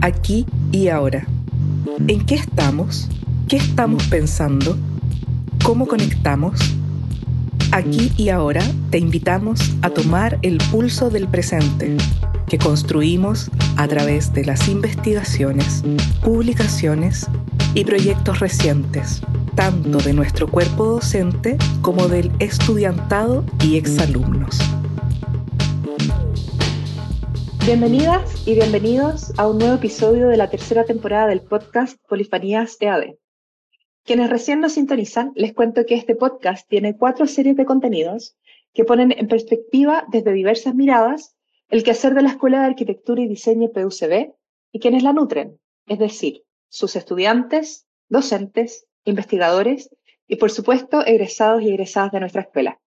aquí y ahora. ¿En qué estamos? ¿Qué estamos pensando? ¿Cómo conectamos? Aquí y ahora te invitamos a tomar el pulso del presente que construimos a través de las investigaciones, publicaciones y proyectos recientes, tanto de nuestro cuerpo docente como del estudiantado y exalumnos. Bienvenidas y bienvenidos a un nuevo episodio de la tercera temporada del podcast Polifanías EAD. Quienes recién nos sintonizan, les cuento que este podcast tiene cuatro series de contenidos que ponen en perspectiva desde diversas miradas el quehacer de la Escuela de Arquitectura y Diseño PUCB y quienes la nutren, es decir, sus estudiantes, docentes, investigadores y, por supuesto, egresados y egresadas de nuestra escuela.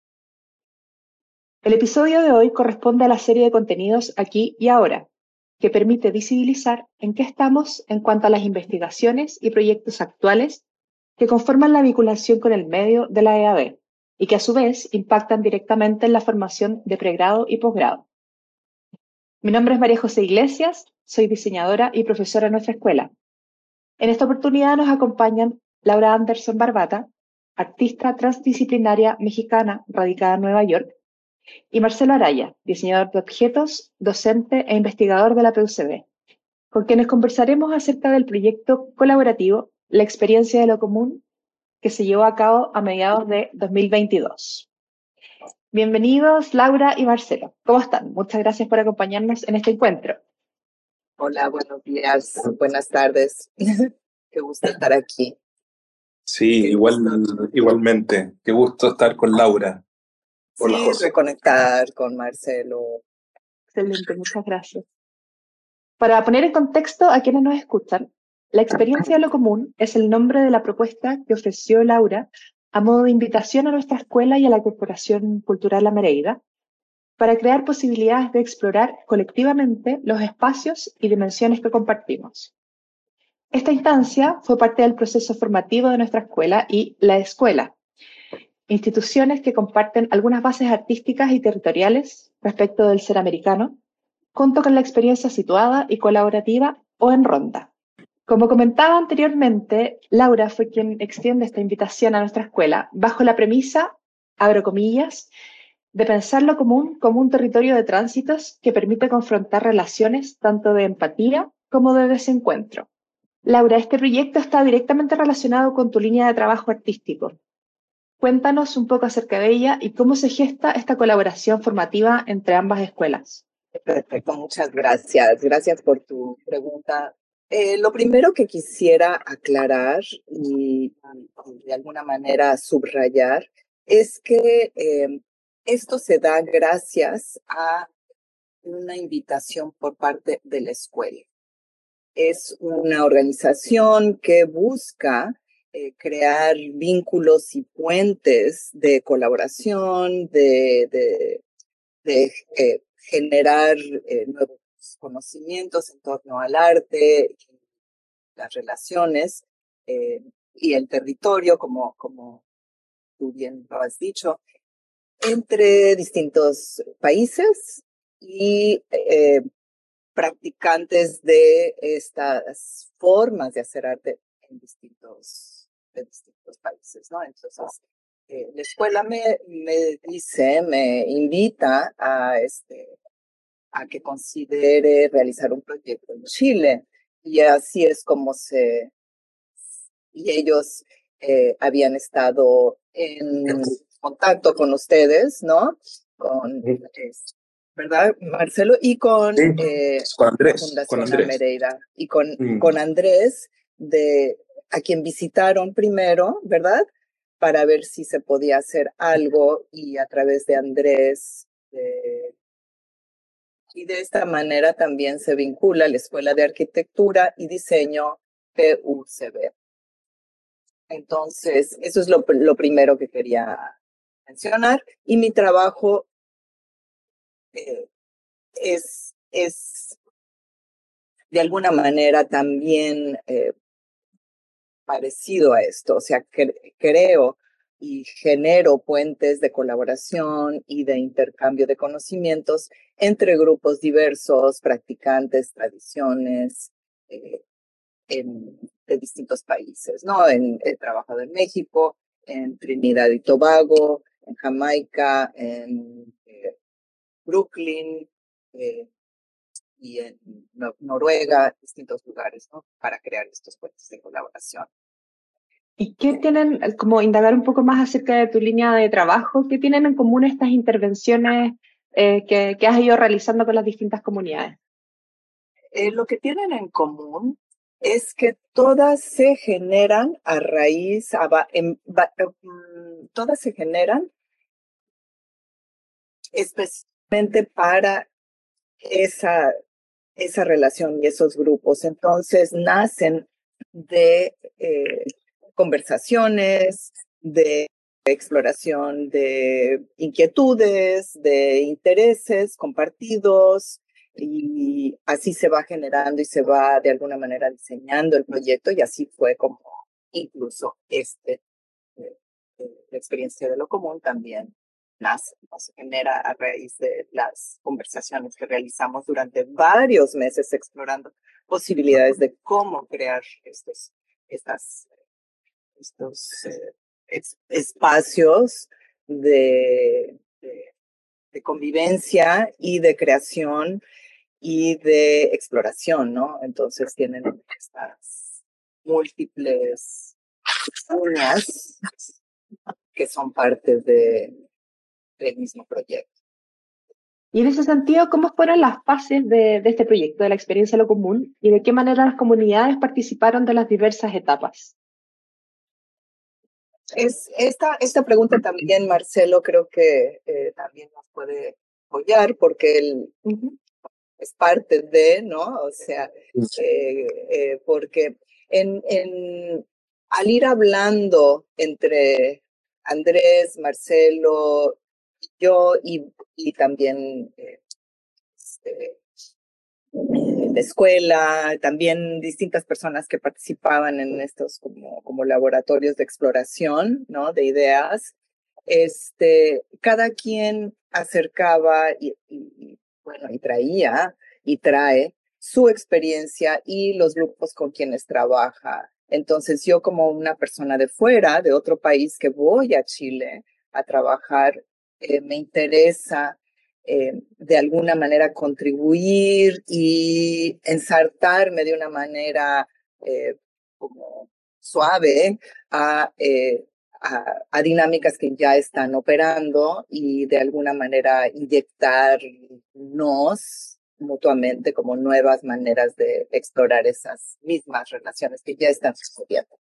El episodio de hoy corresponde a la serie de contenidos Aquí y Ahora, que permite visibilizar en qué estamos en cuanto a las investigaciones y proyectos actuales que conforman la vinculación con el medio de la EAD y que a su vez impactan directamente en la formación de pregrado y posgrado. Mi nombre es María José Iglesias, soy diseñadora y profesora en nuestra escuela. En esta oportunidad nos acompañan Laura Anderson Barbata, artista transdisciplinaria mexicana radicada en Nueva York, y Marcelo Araya, diseñador de objetos, docente e investigador de la PUCB, con quienes conversaremos acerca del proyecto colaborativo La experiencia de lo común que se llevó a cabo a mediados de 2022. Bienvenidos Laura y Marcelo. ¿Cómo están? Muchas gracias por acompañarnos en este encuentro. Hola, buenos días, buenas tardes. Qué gusto estar aquí. Sí, igual, igualmente. Qué gusto estar con Laura sí, reconectar con Marcelo. Excelente, muchas gracias. Para poner en contexto a quienes nos escuchan, la experiencia de lo común es el nombre de la propuesta que ofreció Laura a modo de invitación a nuestra escuela y a la Corporación Cultural La Mereida para crear posibilidades de explorar colectivamente los espacios y dimensiones que compartimos. Esta instancia fue parte del proceso formativo de nuestra escuela y La Escuela, instituciones que comparten algunas bases artísticas y territoriales respecto del ser americano, junto con la experiencia situada y colaborativa o en ronda. Como comentaba anteriormente, Laura fue quien extiende esta invitación a nuestra escuela bajo la premisa, abro comillas, de pensar lo común como un territorio de tránsitos que permite confrontar relaciones tanto de empatía como de desencuentro. Laura, este proyecto está directamente relacionado con tu línea de trabajo artístico, Cuéntanos un poco acerca de ella y cómo se gesta esta colaboración formativa entre ambas escuelas. Perfecto, muchas gracias. Gracias por tu pregunta. Eh, lo primero que quisiera aclarar y, de alguna manera subrayar es que eh, esto se da gracias a una invitación por parte de la escuela. Es una organización que busca eh, crear vínculos y puentes de colaboración, de, de, eh, generar eh, nuevos conocimientos en torno al arte, las relaciones y el territorio, como, como tú bien lo has dicho, entre distintos países y practicantes de estas formas de hacer arte en distintos de distintos países, ¿no? Entonces, eh, la escuela me, me dice, me invita a, este, a que considere realizar un proyecto en Chile. Y así es como se... Y ellos eh, habían estado en contacto con ustedes, ¿no? Con, ¿verdad, Marcelo? Y con, eh, con Andrés. con Andrés. Mereira. Y con, mm. con Andrés de a quien visitaron primero, ¿verdad? Para ver si se podía hacer algo y a través de Andrés. y de esta manera también se vincula la Escuela de Arquitectura y Diseño PUCB. Entonces, eso es lo, primero que quería mencionar. Y mi trabajo eh, es, es de alguna manera también eh, parecido a esto, o sea, creo y genero puentes de colaboración y de intercambio de conocimientos entre grupos diversos, practicantes, tradiciones, en, de distintos países, ¿no? He trabajado en México, en Trinidad y Tobago, en Jamaica, en Brooklyn y en Noruega, distintos lugares, ¿no? Para crear estos puentes de colaboración. ¿Y qué tienen, como indagar un poco más acerca de tu línea de trabajo, qué tienen en común estas intervenciones eh, que, que, has ido realizando con las distintas comunidades? Eh, lo que tienen en común es que todas se generan a raíz, en, mm, todas se generan especialmente para esa, esa relación y esos grupos. Entonces nacen de eh, conversaciones, de exploración de inquietudes, de intereses compartidos, y así se va generando y se va de alguna manera diseñando el proyecto y así fue como incluso este, eh, eh, la experiencia de lo común también nace, se genera a raíz de las conversaciones que realizamos durante varios meses explorando posibilidades de cómo crear estos, estas estos eh, espacios de, convivencia y de creación y de exploración, ¿no? Entonces tienen estas múltiples uñas que son parte de, del mismo proyecto. Y en ese sentido, ¿cómo fueron las fases de, de, este proyecto, de la experiencia de lo común, y de qué manera las comunidades participaron de las diversas etapas? Es, esta, esta pregunta también, Marcelo, creo que eh, también nos puede apoyar porque él es parte de, ¿no? O sea, eh, eh, porque en, en, al ir hablando entre Andrés, Marcelo, yo y, y también este, la escuela, también distintas personas que participaban en estos como, como laboratorios de exploración, ¿no? De ideas. Este, cada quien acercaba y, bueno, y traía y trae su experiencia y los grupos con quienes trabaja. Entonces yo como una persona de fuera, de otro país que voy a Chile a trabajar, eh, me interesa eh, de alguna manera contribuir y ensartarme de una manera eh, como suave eh, a, a, dinámicas que ya están operando y de alguna manera inyectarnos mutuamente como nuevas maneras de explorar esas mismas relaciones que ya están sucediendo.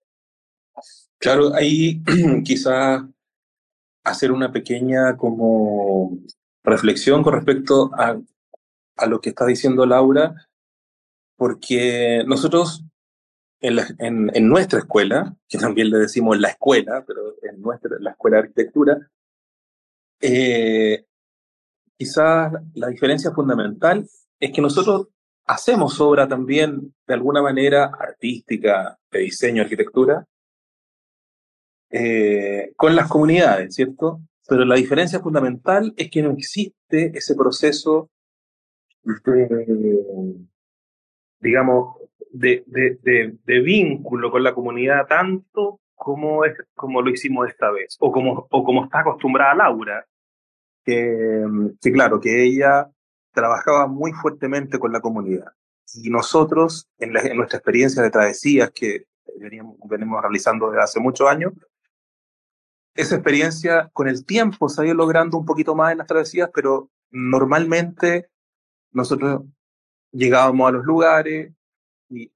Claro, ahí quizá hacer una pequeña como reflexión con respecto a, lo que está diciendo Laura, porque nosotros en, nuestra escuela, que también le decimos la escuela, pero en nuestra, la escuela de arquitectura, eh, quizás la diferencia fundamental es que nosotros hacemos obra también de alguna manera artística, de diseño, arquitectura, eh, con las comunidades, ¿cierto? Pero la diferencia fundamental es que no existe ese proceso digamos, de, vínculo con la comunidad tanto como, es, como lo hicimos esta vez, o como, o como está acostumbrada Laura, que, que claro, que ella trabajaba muy fuertemente con la comunidad. Y nosotros, en, la, en nuestra experiencia de travesías que veníamos, venimos realizando desde hace muchos años, esa experiencia con el tiempo se ha ido logrando un poquito más en las travesías, pero normalmente nosotros llegábamos a los lugares y,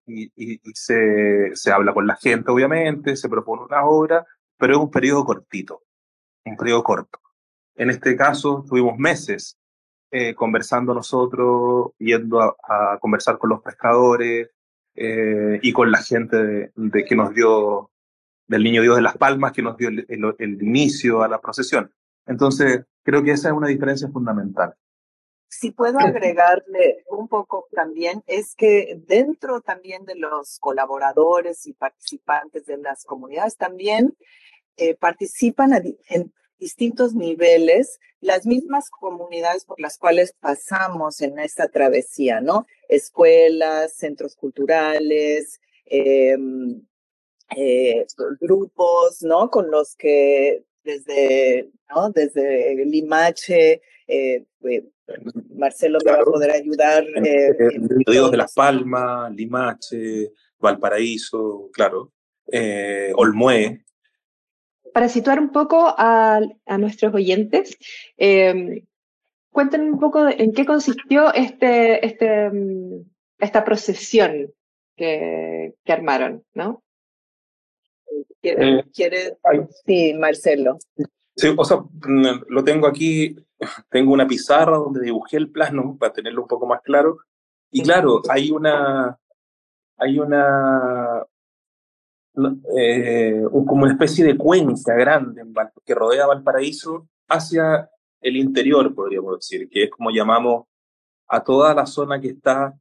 se, se, habla con la gente, obviamente, se propone una obra, pero es un periodo cortito, un periodo corto. En este caso, tuvimos meses eh, conversando nosotros, yendo a, a, conversar con los pescadores eh, y con la gente de, de que nos dio del Niño Dios de las Palmas que nos dio el, inicio a la procesión. Entonces, creo que esa es una diferencia fundamental. Si puedo agregarle un poco también, es que dentro también de los colaboradores y participantes de las comunidades también eh, participan en distintos niveles, las mismas comunidades por las cuales pasamos en esta travesía, ¿no? Escuelas, centros culturales, em, eh, grupos, ¿no? Con los que desde, ¿no? Desde Limache, eh, eh, Marcelo me va a poder ayudar. Eh, de Las Palmas, Limache, Valparaíso, claro, eh, Olmué. Para situar un poco a, a nuestros oyentes, eh, cuéntenme un poco en qué consistió este, este, mm, esta procesión que, que armaron, ¿no? ¿Quiere, quiere? Sí, Marcelo. Sí, o sea, mm, lo tengo aquí, tengo una pizarra donde dibujé el plano para tenerlo un poco más claro. Y claro, hay una, hay una, eh, como una especie de cuenca grande que rodea Valparaíso hacia el interior, podríamos decir, que es como llamamos a toda la zona que está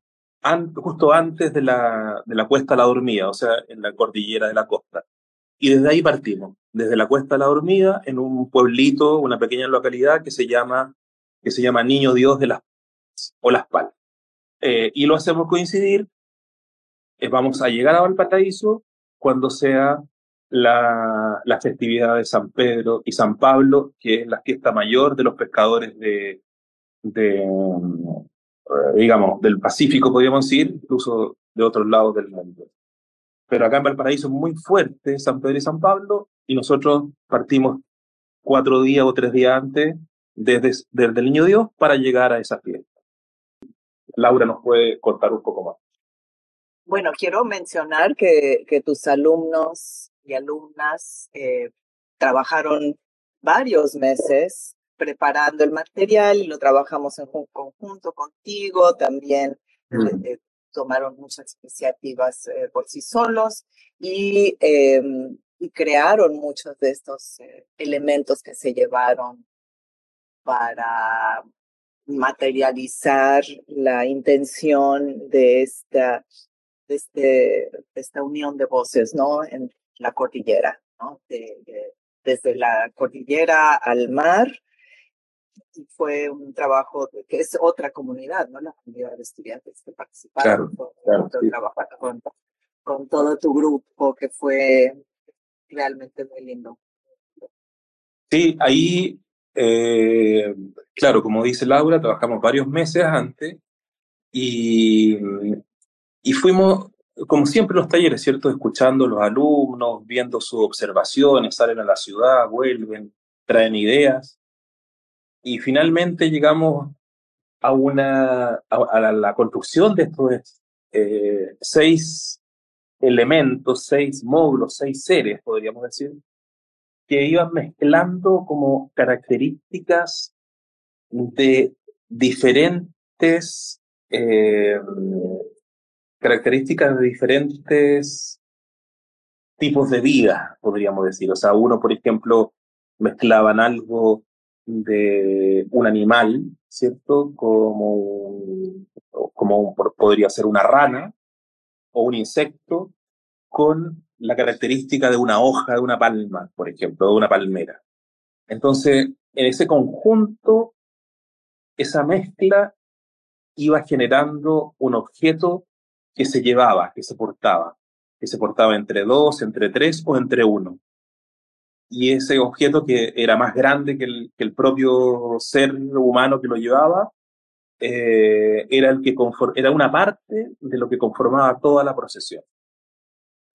justo antes de la, de la Cuesta la Dormida, o sea, en la cordillera de la costa. Y desde ahí partimos, desde la Cuesta a la Dormida, en un pueblito, una pequeña localidad que se llama, que se llama Niño Dios de las o Las Palmas. Eh, y lo hacemos coincidir, eh, vamos a llegar a Valparaíso cuando sea la, la, festividad de San Pedro y San Pablo, que es la fiesta mayor de los pescadores de, de eh, digamos, del Pacífico, podríamos decir, incluso de otros lados del mundo pero acá en Valparaíso es muy fuerte San Pedro y San Pablo, y nosotros partimos cuatro días o tres días antes desde, desde el Niño Dios para llegar a esa fiesta. Laura nos puede contar un poco más. Bueno, quiero mencionar que, que tus alumnos y alumnas eh, trabajaron varios meses preparando el material y lo trabajamos en conjunto contigo, también mm. eh, tomaron muchas iniciativas eh, por sí solos y, em, y, crearon muchos de estos eh, elementos que se llevaron para materializar la intención de esta, de, este, esta unión de voces ¿no? en la cordillera, desde la cordillera al mar y fue un trabajo que es otra comunidad, ¿no? La comunidad de estudiantes que participaron claro, con, con, todo tu grupo, que fue realmente muy lindo. Sí, ahí, eh, claro, como dice Laura, trabajamos varios meses antes y, y fuimos, como siempre, los talleres, ¿cierto? Escuchando a los alumnos, viendo sus observaciones, salen a la ciudad, vuelven, traen ideas. Y finalmente llegamos a, una, a, la, construcción de estos eh, seis elementos, seis módulos, seis seres, podríamos decir, que iban mezclando como características de diferentes eh, características de diferentes tipos de vida, podríamos decir. O sea, uno, por ejemplo, mezclaban algo de un animal, ¿cierto? Como, como podría ser una rana o un insecto con la característica de una hoja de una palma, por ejemplo, de una palmera. Entonces, en ese conjunto, esa mezcla iba generando un objeto que se llevaba, que se portaba, que se portaba entre dos, entre tres o entre uno y ese objeto que era más grande que el, que el propio ser humano que lo llevaba, eh, era, el que era una parte de lo que conformaba toda la procesión.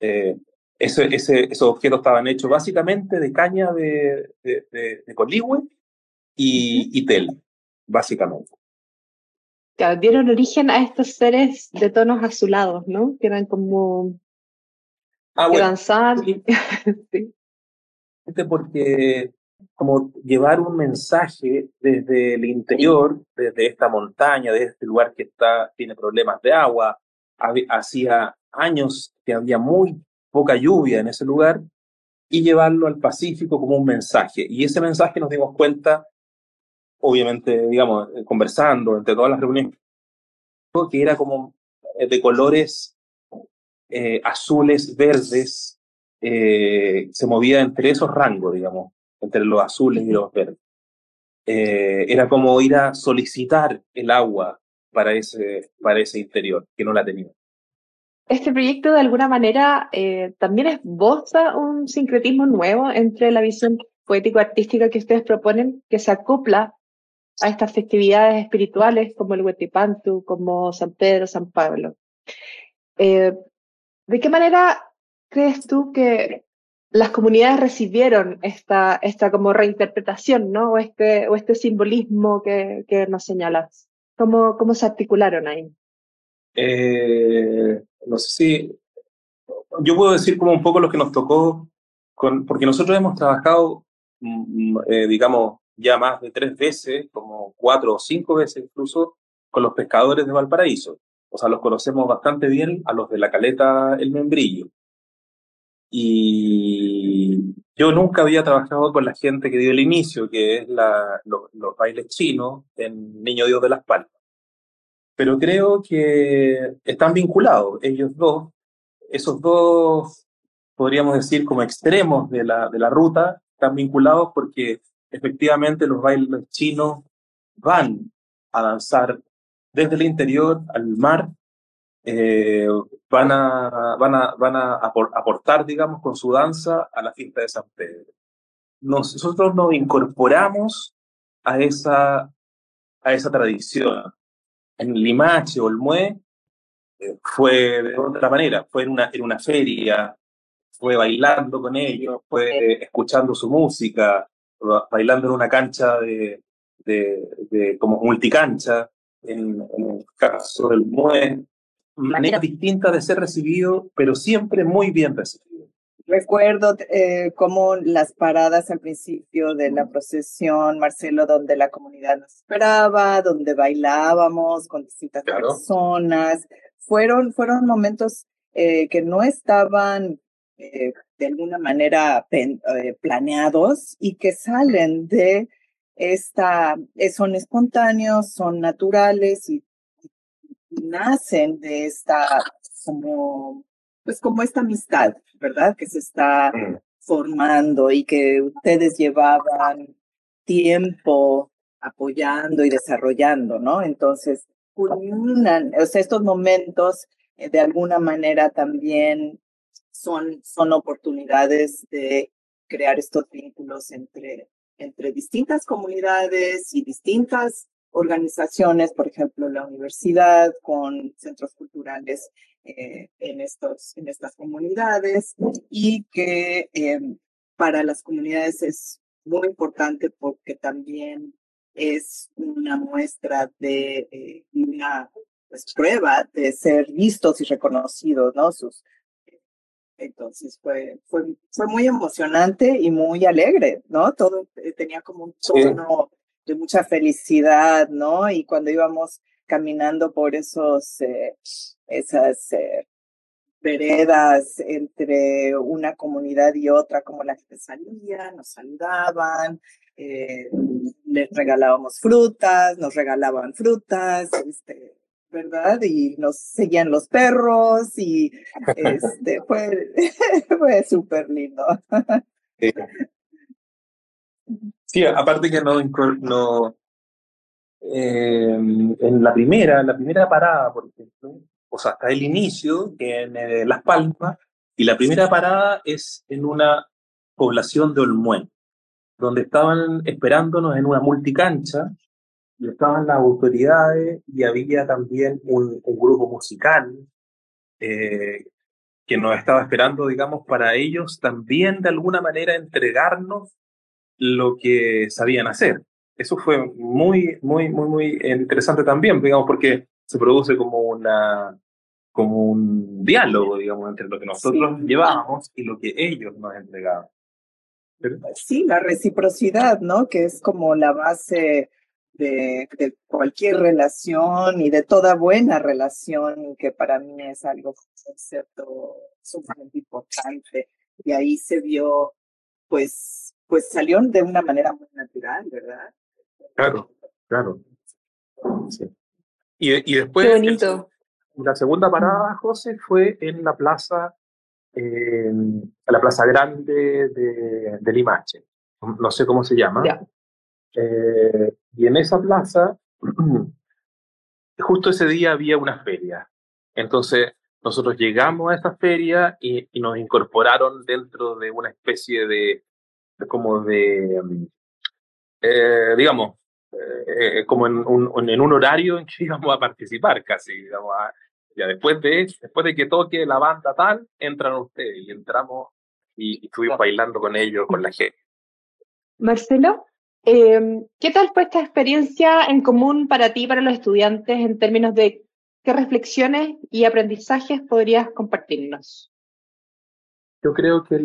Eh, ese, ese, esos objetos estaban hechos básicamente de caña de, de, de, coligüe y, y tela, básicamente. Claro, dieron origen a estos seres de tonos azulados, ¿no? Que eran como... Ah, que danzaban. sí porque como llevar un mensaje desde el interior, desde esta montaña, desde este lugar que está, tiene problemas de agua, hacía años que había muy poca lluvia en ese lugar, y llevarlo al Pacífico como un mensaje. Y ese mensaje nos dimos cuenta, obviamente, digamos, eh, conversando entre todas las reuniones, que era como eh, de colores eh, azules, verdes, eh, se movía entre esos rangos, digamos, entre los azules y los verdes. Eh, era como ir a solicitar el agua para ese, para ese interior, que no la tenía. Este proyecto de alguna manera eh, también esboza un sincretismo nuevo entre la visión poético-artística que ustedes proponen, que se acopla a estas festividades espirituales como el Huetipantu, como San Pedro, San Pablo. Eh, ¿De qué manera crees tú que las comunidades recibieron esta, esta como reinterpretación, ¿no? O este, o este simbolismo que, que nos señalas. ¿Cómo, ¿Cómo se articularon ahí? Eh, no sé si. Yo puedo decir como un poco lo que nos tocó, con, porque nosotros hemos trabajado, mm, mm, eh, digamos, ya más de tres veces, como cuatro o cinco veces incluso, con los pescadores de Valparaíso. O sea, los conocemos bastante bien a los de la caleta El Membrillo. Y yo nunca había trabajado con la gente que dio el inicio, que es los bailes chinos en Niño Dios de las Palmas. Pero creo que están vinculados ellos dos, esos dos, podríamos decir, como extremos de la, de la ruta, están vinculados porque efectivamente los bailes chinos van a danzar desde el interior al mar eh, van, a, van, a, van a aportar, digamos, con su danza a la fiesta de San Pedro. Nosotros nos incorporamos a esa, a esa tradición. En Limache o el Mue eh, fue de otra manera, fue en una, en una feria, fue bailando con ellos, fue escuchando su música, bailando en una cancha de, de, de como multicancha, en, en, el caso del MUE, manera distinta de ser recibido, pero siempre muy bien recibido. Recuerdo eh, como las paradas al principio de la procesión, Marcelo, donde la comunidad nos esperaba, donde bailábamos con distintas personas. Fueron, fueron momentos eh, que no estaban eh, de alguna manera planeados y que salen de esta, son espontáneos, son naturales y nacen de esta, como, pues como esta amistad, ¿verdad? Que se está mm. formando y que ustedes llevaban tiempo apoyando y desarrollando, ¿no? Entonces, culminan, o sea, estos momentos eh, de alguna manera también son, son oportunidades de crear estos vínculos entre, entre distintas comunidades y distintas organizaciones, por ejemplo, la universidad con centros culturales eh, en, estos, en estas comunidades y que em, para las comunidades es muy importante porque también es una muestra de eh, una pues, prueba de ser vistos y reconocidos, ¿no? Sus, entonces fue, fue, fue muy emocionante y muy alegre, ¿no? Todo eh, tenía como un tono de mucha felicidad, ¿no? Y cuando íbamos caminando por esos, eh, esas eh, veredas entre una comunidad y otra, como la gente salía, nos saludaban, eh, les regalábamos frutas, nos regalaban frutas, este, ¿verdad? Y nos seguían los perros y este, fue, fue súper lindo. Sí, aparte que no, no eh, en la primera, la primera parada, por ejemplo, o sea, hasta el inicio en eh, Las Palmas, y la primera parada es en una población de Olmuén, donde estaban esperándonos en una multicancha, y estaban las autoridades, y había también un, grupo musical eh, que nos estaba esperando, digamos, para ellos también de alguna manera entregarnos lo que sabían hacer. Eso fue muy, muy, muy, muy interesante también, digamos, porque se produce como una como un diálogo, digamos, entre lo que nosotros llevábamos y lo que ellos nos entregaban. Sí, la reciprocidad, ¿no? Que es como la base de, de, cualquier relación y de toda buena relación, que para mí es algo, un concepto sumamente importante. Y ahí se vio, pues, pues salió de una manera muy natural, ¿verdad? Claro, claro. Y, y después, Qué bonito. la segunda parada, José, fue en la plaza, en la plaza grande de, de Limache. no sé cómo se llama. Eh, y en esa plaza, justo ese día había una feria. Entonces, nosotros llegamos a esa feria y, nos incorporaron dentro de una especie de, como de, eh, digamos, eh, como en un, en un, horario en que íbamos a participar casi, digamos, ya después de, después de que toque la banda tal, entran ustedes y entramos y, estuvimos bailando con ellos, con la gente. Marcelo, em, ¿qué tal fue esta experiencia en común para ti para los estudiantes en términos de qué reflexiones y aprendizajes podrías compartirnos? Yo creo que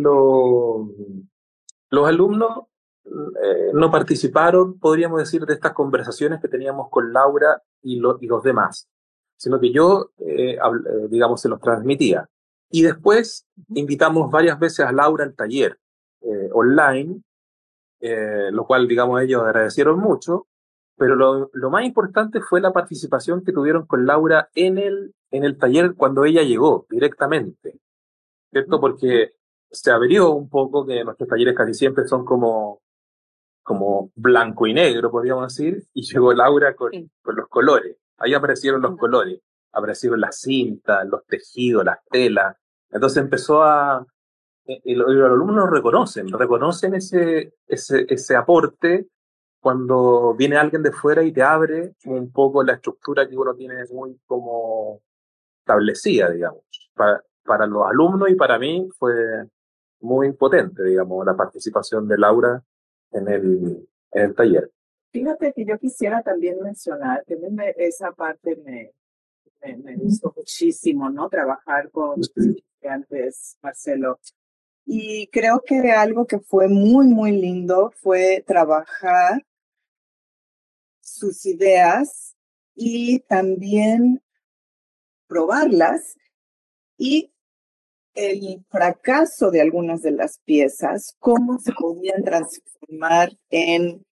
los alumnos eh, no participaron, podríamos decir, de estas conversaciones que teníamos con Laura y, y los demás, sino que yo, eh, eh, digamos, se los transmitía. Y después invitamos varias veces a Laura al taller online, lo cual, digamos, ellos agradecieron mucho, pero lo, lo, más importante fue la participación que tuvieron con Laura en el, en el taller cuando ella llegó directamente, ¿cierto? Porque se abrió un poco que nuestros talleres casi siempre son como como blanco y negro, podríamos decir, y llegó Laura con, con los colores. Ahí aparecieron los colores, aparecieron las cintas, los tejidos, las telas. Entonces empezó a... Eh, y los, alumnos reconocen, reconocen ese, ese, ese aporte cuando viene alguien de fuera y te abre un poco la estructura que uno tiene muy como establecida, digamos. Para, para los alumnos y para mí fue muy potente, digamos, la participación de Laura en el, en el taller. Fíjate que yo quisiera también mencionar, que esa parte me, me, gustó muchísimo, ¿no? Trabajar con estudiantes, Marcelo. Y creo que algo que fue muy, muy lindo fue trabajar sus ideas y también probarlas y el fracaso de algunas de las piezas, cómo se podían transformar en,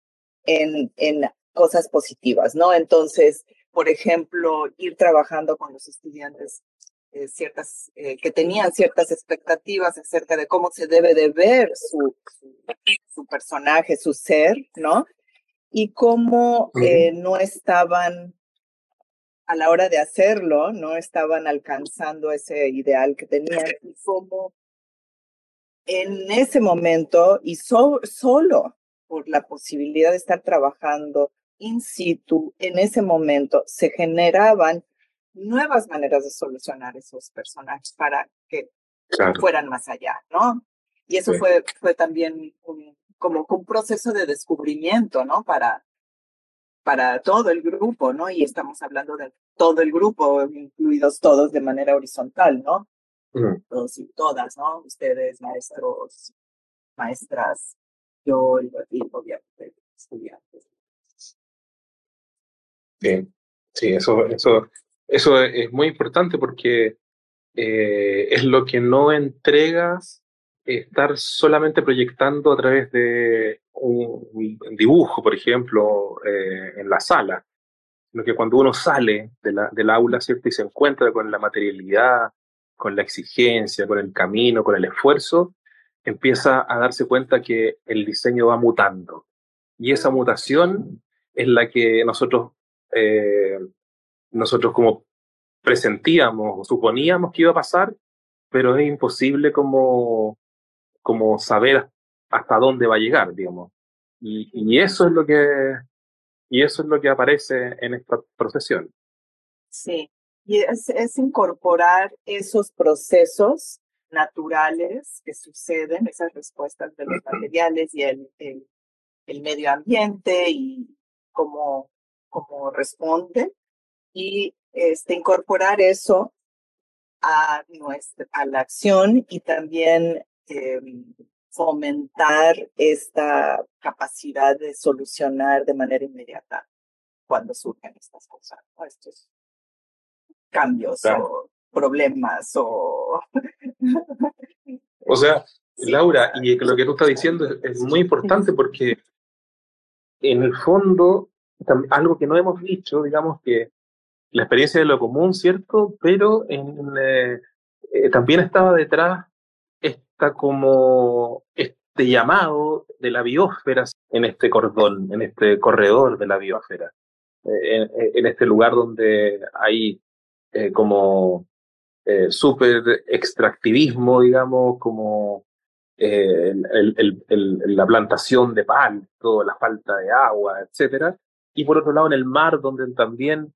en, en cosas positivas, ¿no? Entonces, por ejemplo, ir trabajando con los estudiantes eh, ciertas, eh, que tenían ciertas expectativas acerca de cómo se debe de ver su, su, personaje, su ser, ¿no? Y cómo eh, no estaban a la hora de hacerlo, no estaban alcanzando ese ideal que tenían y cómo en ese momento y solo por la posibilidad de estar trabajando in situ, en ese momento se generaban nuevas maneras de solucionar esos personajes para que fueran más allá, ¿no? Y eso fue, fue también un, como un proceso de descubrimiento, ¿no? Para, para todo el grupo, ¿no? Y estamos hablando de todo el grupo, incluidos todos de manera horizontal, ¿no? Todos y todas, ¿no? Ustedes, maestros, maestras, yo y obviamente estudiantes. Bien, sí, eso, eso, eso es muy importante porque eh, es lo que no entregas estar solamente proyectando a través de un, dibujo, por ejemplo, eh, en la sala, sino que cuando uno sale de la, del aula, ¿cierto? Y se encuentra con la materialidad, con la exigencia, con el camino, con el esfuerzo, empieza a darse cuenta que el diseño va mutando. Y esa mutación es la que nosotros, eh, nosotros como presentíamos o suponíamos que iba a pasar, pero es imposible como, como saber hasta dónde va a llegar, digamos. Y, y, eso es lo que y eso es lo que aparece en esta procesión. Sí, y es, es incorporar esos procesos naturales que suceden, esas respuestas de los materiales y el, el, el medio ambiente y cómo, cómo responde, y este, incorporar eso a, nuestra, a la acción y también eh, fomentar esta capacidad de solucionar de manera inmediata cuando surgen estas cosas, estos cambios o problemas o... o sea, Laura, y lo que tú estás diciendo es, muy importante porque en el fondo, algo que no hemos dicho, digamos que la experiencia de lo común, ¿cierto? Pero en, eh, eh, también estaba detrás como esta este llamado de la biosfera en este cordón, en este corredor de la biosfera, eh, en, este lugar donde hay eh, como eh, súper extractivismo, digamos, como el, el, el, la plantación de palto, la falta de agua, etcétera, y por otro lado en el mar donde también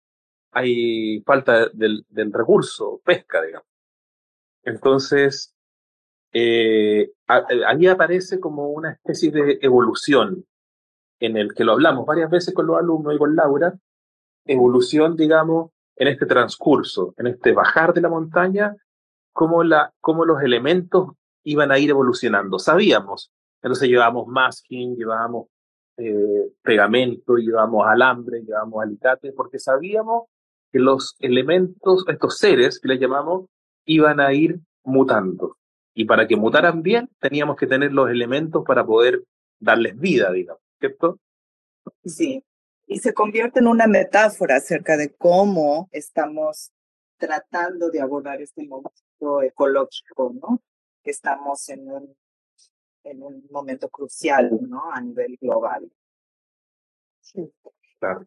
hay falta del, del recurso, pesca, digamos. Entonces, eh, ahí aparece como una especie de evolución en el que lo hablamos varias veces con los alumnos y con Laura, evolución, digamos, en este transcurso, en este bajar de la montaña, cómo, la, cómo los elementos iban a ir evolucionando. Sabíamos, entonces llevábamos masking, llevábamos eh, pegamento, llevábamos alambre, llevábamos alicate, porque sabíamos que los elementos, estos seres que les llamamos, iban a ir mutando. Y para que mutaran bien, teníamos que tener los elementos para poder darles vida, digamos, ¿cierto? Sí, y se convierte en una metáfora acerca de cómo estamos tratando de abordar este momento ecológico, ¿no? Que estamos en un, en un momento crucial, ¿no? A nivel global. Sí.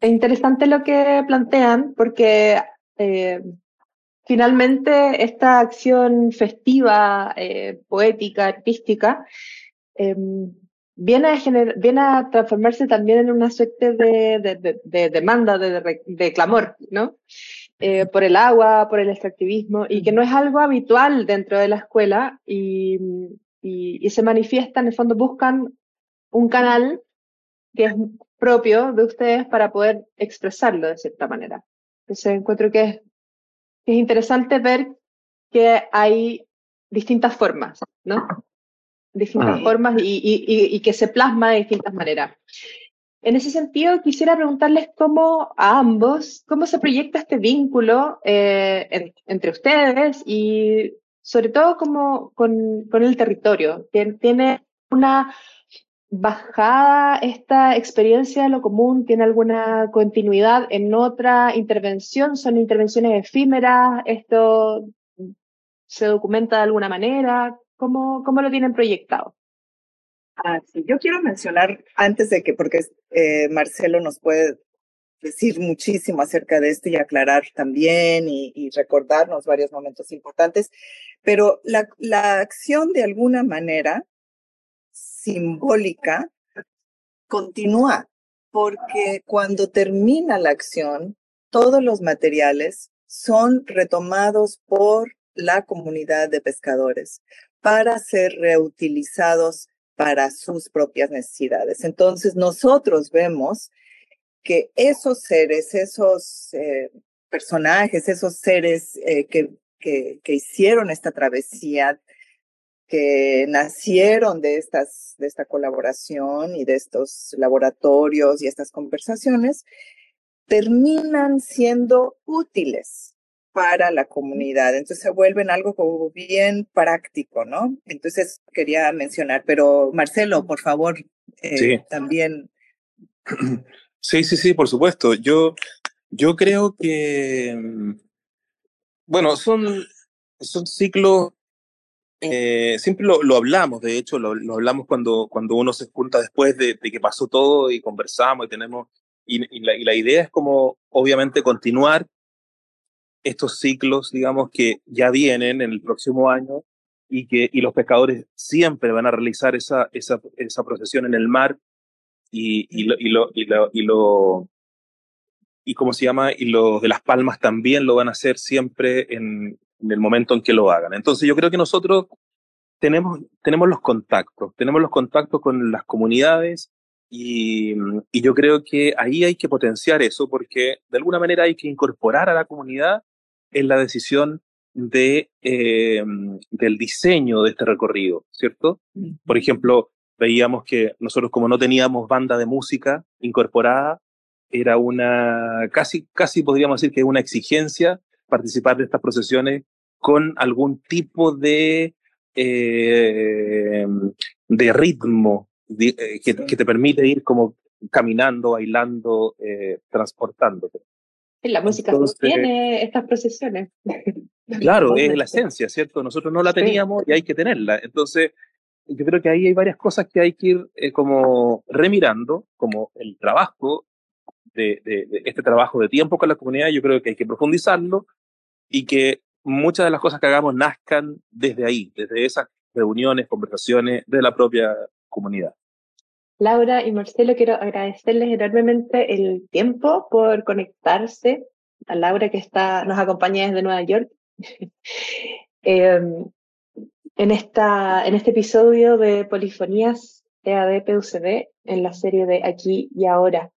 Es interesante lo que plantean porque eh, finalmente esta acción festiva, eh, poética, artística, em, viene, a transformarse también en una suerte de, de, demanda, de, clamor, ¿no? Eh, por el agua, por el extractivismo, y que no es algo habitual dentro de la escuela y, y, y se manifiesta, en el fondo buscan un canal que es propio de ustedes para poder expresarlo de cierta manera. Entonces encuentro que es es interesante ver que hay distintas formas, ¿no? Distintas ah. formas y, que se plasma de distintas maneras. En ese sentido, quisiera preguntarles cómo a ambos, cómo se proyecta este vínculo eh, entre ustedes y sobre todo como con, con el territorio. Tiene una bajada esta experiencia de lo común? ¿Tiene alguna continuidad en otra intervención? ¿Son intervenciones efímeras? ¿Esto se documenta de alguna manera? ¿Cómo, cómo lo tienen proyectado? Ah, sí. Yo quiero mencionar antes de que, porque eh, Marcelo nos puede decir muchísimo acerca de esto y aclarar también y, y recordarnos varios momentos importantes, pero la, la acción de alguna manera simbólica continúa, porque cuando termina la acción, todos los materiales son retomados por la comunidad de pescadores para ser reutilizados para sus propias necesidades. Entonces nosotros vemos que esos seres, esos eh, personajes, esos seres eh, que, que, que, hicieron esta travesía que nacieron de, estas, de esta colaboración y de estos laboratorios y estas conversaciones, terminan siendo útiles para la comunidad. Entonces se vuelven algo como bien práctico, ¿no? Entonces quería mencionar, pero Marcelo, por favor, eh, también. Sí, sí, sí, por supuesto. Yo, yo creo que, mm, bueno, son, son ciclos eh, siempre lo, lo, hablamos, de hecho, lo, lo, hablamos cuando, cuando uno se junta después de, de que pasó todo y conversamos y tenemos, y, y, la, y, la, idea es como, obviamente, continuar estos ciclos, digamos, que ya vienen en el próximo año y que y los pescadores siempre van a realizar esa, esa, esa procesión en el mar y, y, lo, y, lo, y, lo, y lo y cómo se llama, y los de las palmas también lo van a hacer siempre en, en el momento en que lo hagan. Entonces yo creo que nosotros tenemos, tenemos los contactos, tenemos los contactos con las comunidades y, y, yo creo que ahí hay que potenciar eso porque de alguna manera hay que incorporar a la comunidad en la decisión de, eh, del diseño de este recorrido, ¿cierto? Por ejemplo, veíamos que nosotros como no teníamos banda de música incorporada, era una, casi, casi podríamos decir que una exigencia participar de estas procesiones con algún tipo de, eh, de ritmo eh, que, que, te permite ir como caminando, bailando, eh, transportándote. La música sostiene estas procesiones. Claro, es la esencia, ¿cierto? Nosotros no la teníamos y hay que tenerla. Entonces, yo creo que ahí hay varias cosas que hay que ir eh, como remirando, como el trabajo de, de, este trabajo de tiempo con la comunidad, yo creo que hay que profundizarlo y que muchas de las cosas que hagamos nazcan desde ahí, desde esas reuniones, conversaciones de la propia comunidad. Laura y Marcelo, quiero agradecerles enormemente el tiempo por conectarse. A Laura que está, nos acompaña desde Nueva York. Em, en, esta, en este episodio de Polifonías EAD PUCD, en la serie de Aquí y Ahora.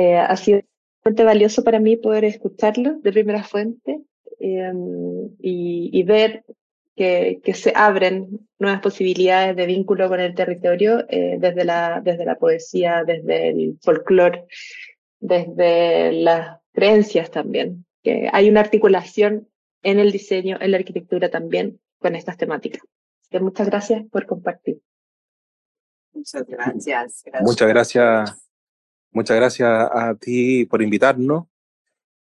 Eh, ha sido bastante valioso para mí poder escucharlo de primera fuente em, y, y, ver que, que, se abren nuevas posibilidades de vínculo con el territorio eh, desde, la, desde la poesía, desde el folclore, desde las creencias también. Que hay una articulación en el diseño, en la arquitectura también con estas temáticas. Así que muchas gracias por compartir. Muchas gracias. gracias. Muchas gracias. Muchas gracias a ti por invitarnos.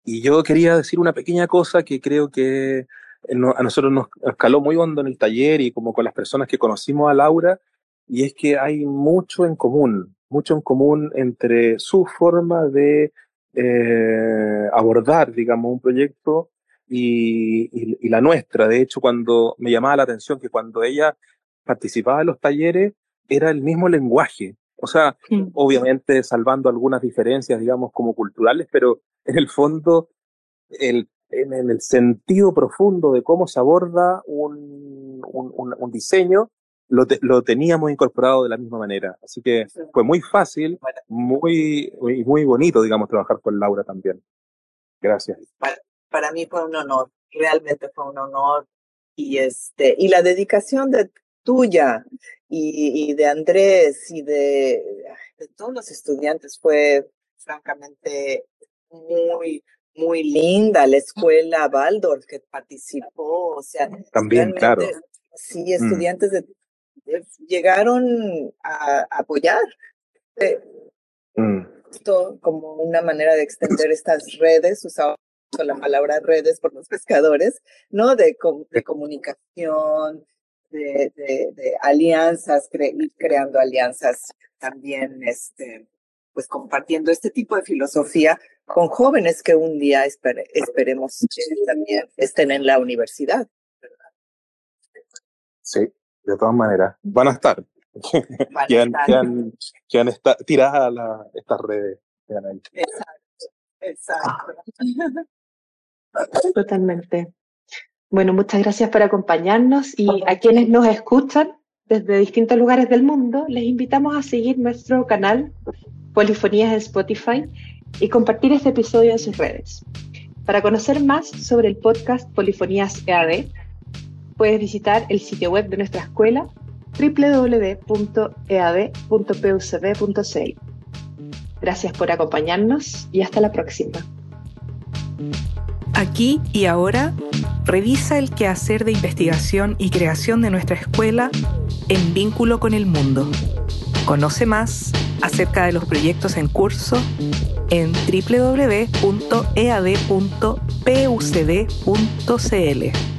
Y yo quería decir una pequeña cosa que creo que a nosotros nos escaló muy hondo en el taller y como con las personas que conocimos a Laura, y es que hay mucho en común, mucho en común entre su forma de eh, abordar, digamos, un proyecto y, y, la nuestra. De hecho, cuando me llamaba la atención que cuando ella participaba en los talleres, era el mismo lenguaje. O sea, obviamente salvando algunas diferencias, digamos, como culturales, pero en el fondo, el, en, el sentido profundo de cómo se aborda un, un, un diseño, lo, lo, teníamos incorporado de la misma manera. Así que fue muy fácil, muy, muy, muy bonito, digamos, trabajar con Laura también. Gracias para mí fue un honor, realmente fue un honor. Y, este, y la dedicación de tuya y, y de Andrés y de, de, todos los estudiantes fue francamente muy, muy linda. La escuela Waldorf que participó, o sea, también, claro. Sí, mm. estudiantes de, llegaron a, apoyar. Mm. Esto como una manera de extender estas redes, usaba la palabra redes por los pescadores, ¿no? De, de comunicación, de, de, alianzas, creando alianzas también, este, pues compartiendo este tipo de filosofía con jóvenes que un día esperemos también estén en la universidad. Sí, de todas maneras, van a estar. que, han, tiradas estas redes. Exacto, exacto. Totalmente. Bueno, muchas gracias por acompañarnos y a quienes nos escuchan desde distintos lugares del mundo, les invitamos a seguir nuestro canal Polifonías en Spotify y compartir este episodio en sus redes. Para conocer más sobre el podcast Polifonías EAD, puedes visitar el sitio web de nuestra escuela www.ead.pucb.cl. Gracias por acompañarnos y hasta la próxima. Aquí y ahora, revisa el quehacer de investigación y creación de nuestra escuela en vínculo con el mundo. Conoce más acerca de los proyectos en curso en www.ead.pucd.cl.